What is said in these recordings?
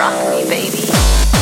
rock me, baby.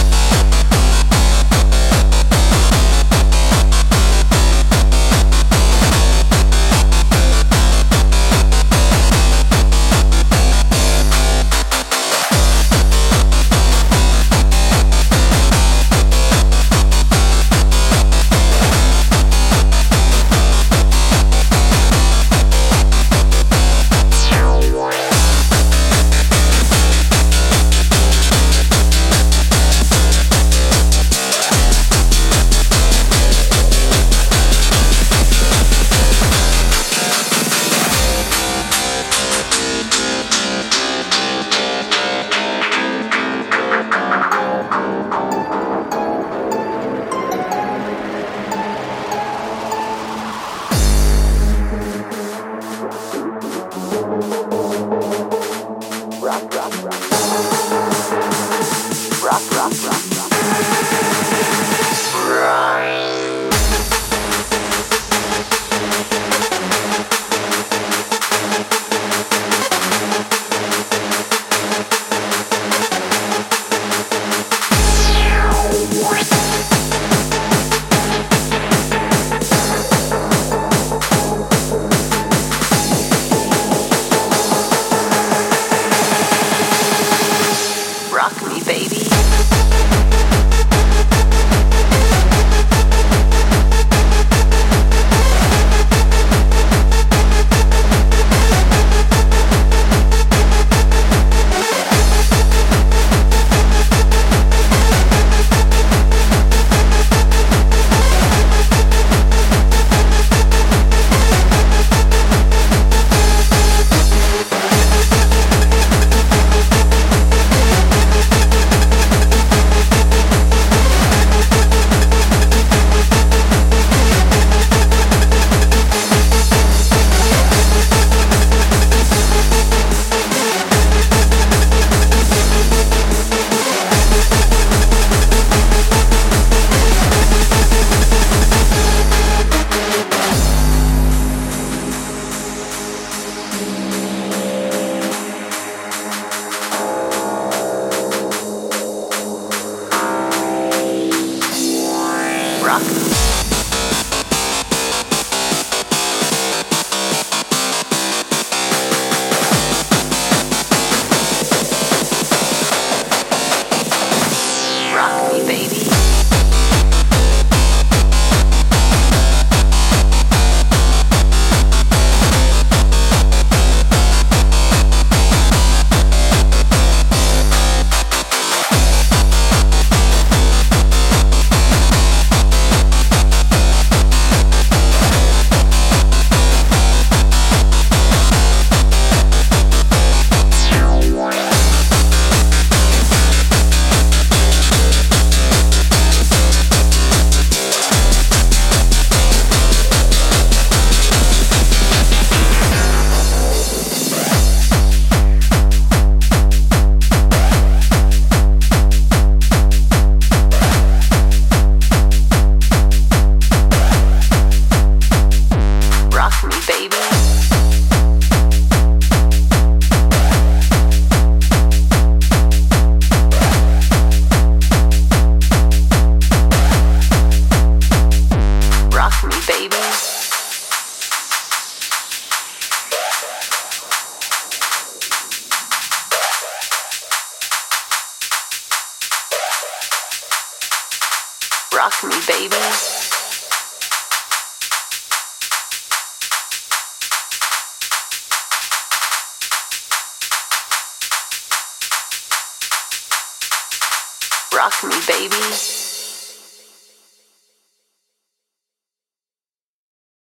Rock me, baby. Rock me, baby.